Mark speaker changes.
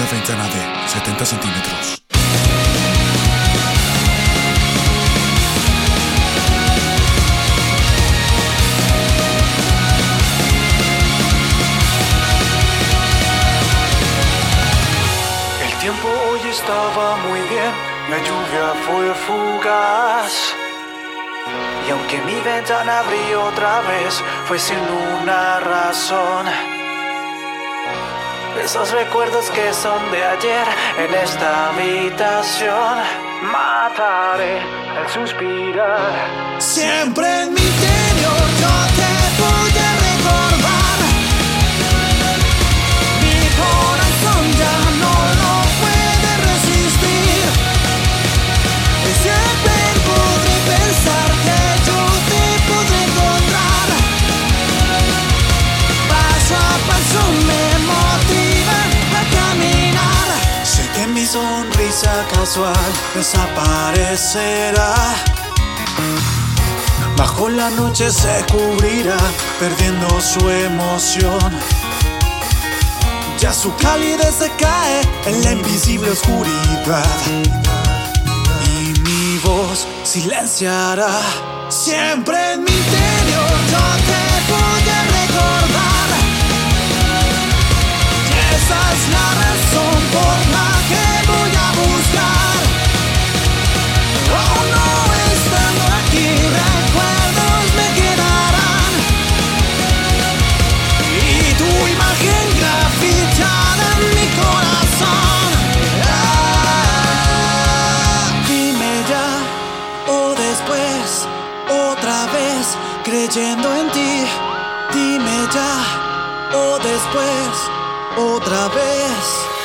Speaker 1: una ventana de 70 centímetros.
Speaker 2: El tiempo hoy estaba muy bien, la lluvia fue fugaz. Y aunque mi ventana abrió otra vez, fue sin una razón. Esos recuerdos que son de ayer en esta habitación, mataré al suspirar.
Speaker 3: Siempre en sonrisa casual desaparecerá. Bajo la noche se cubrirá, perdiendo su emoción. Ya su calidez se cae en la invisible oscuridad. Y mi voz silenciará. Siempre en mi interior yo te voy recordar. Esa es la creyendo en ti. Dime ya o después otra vez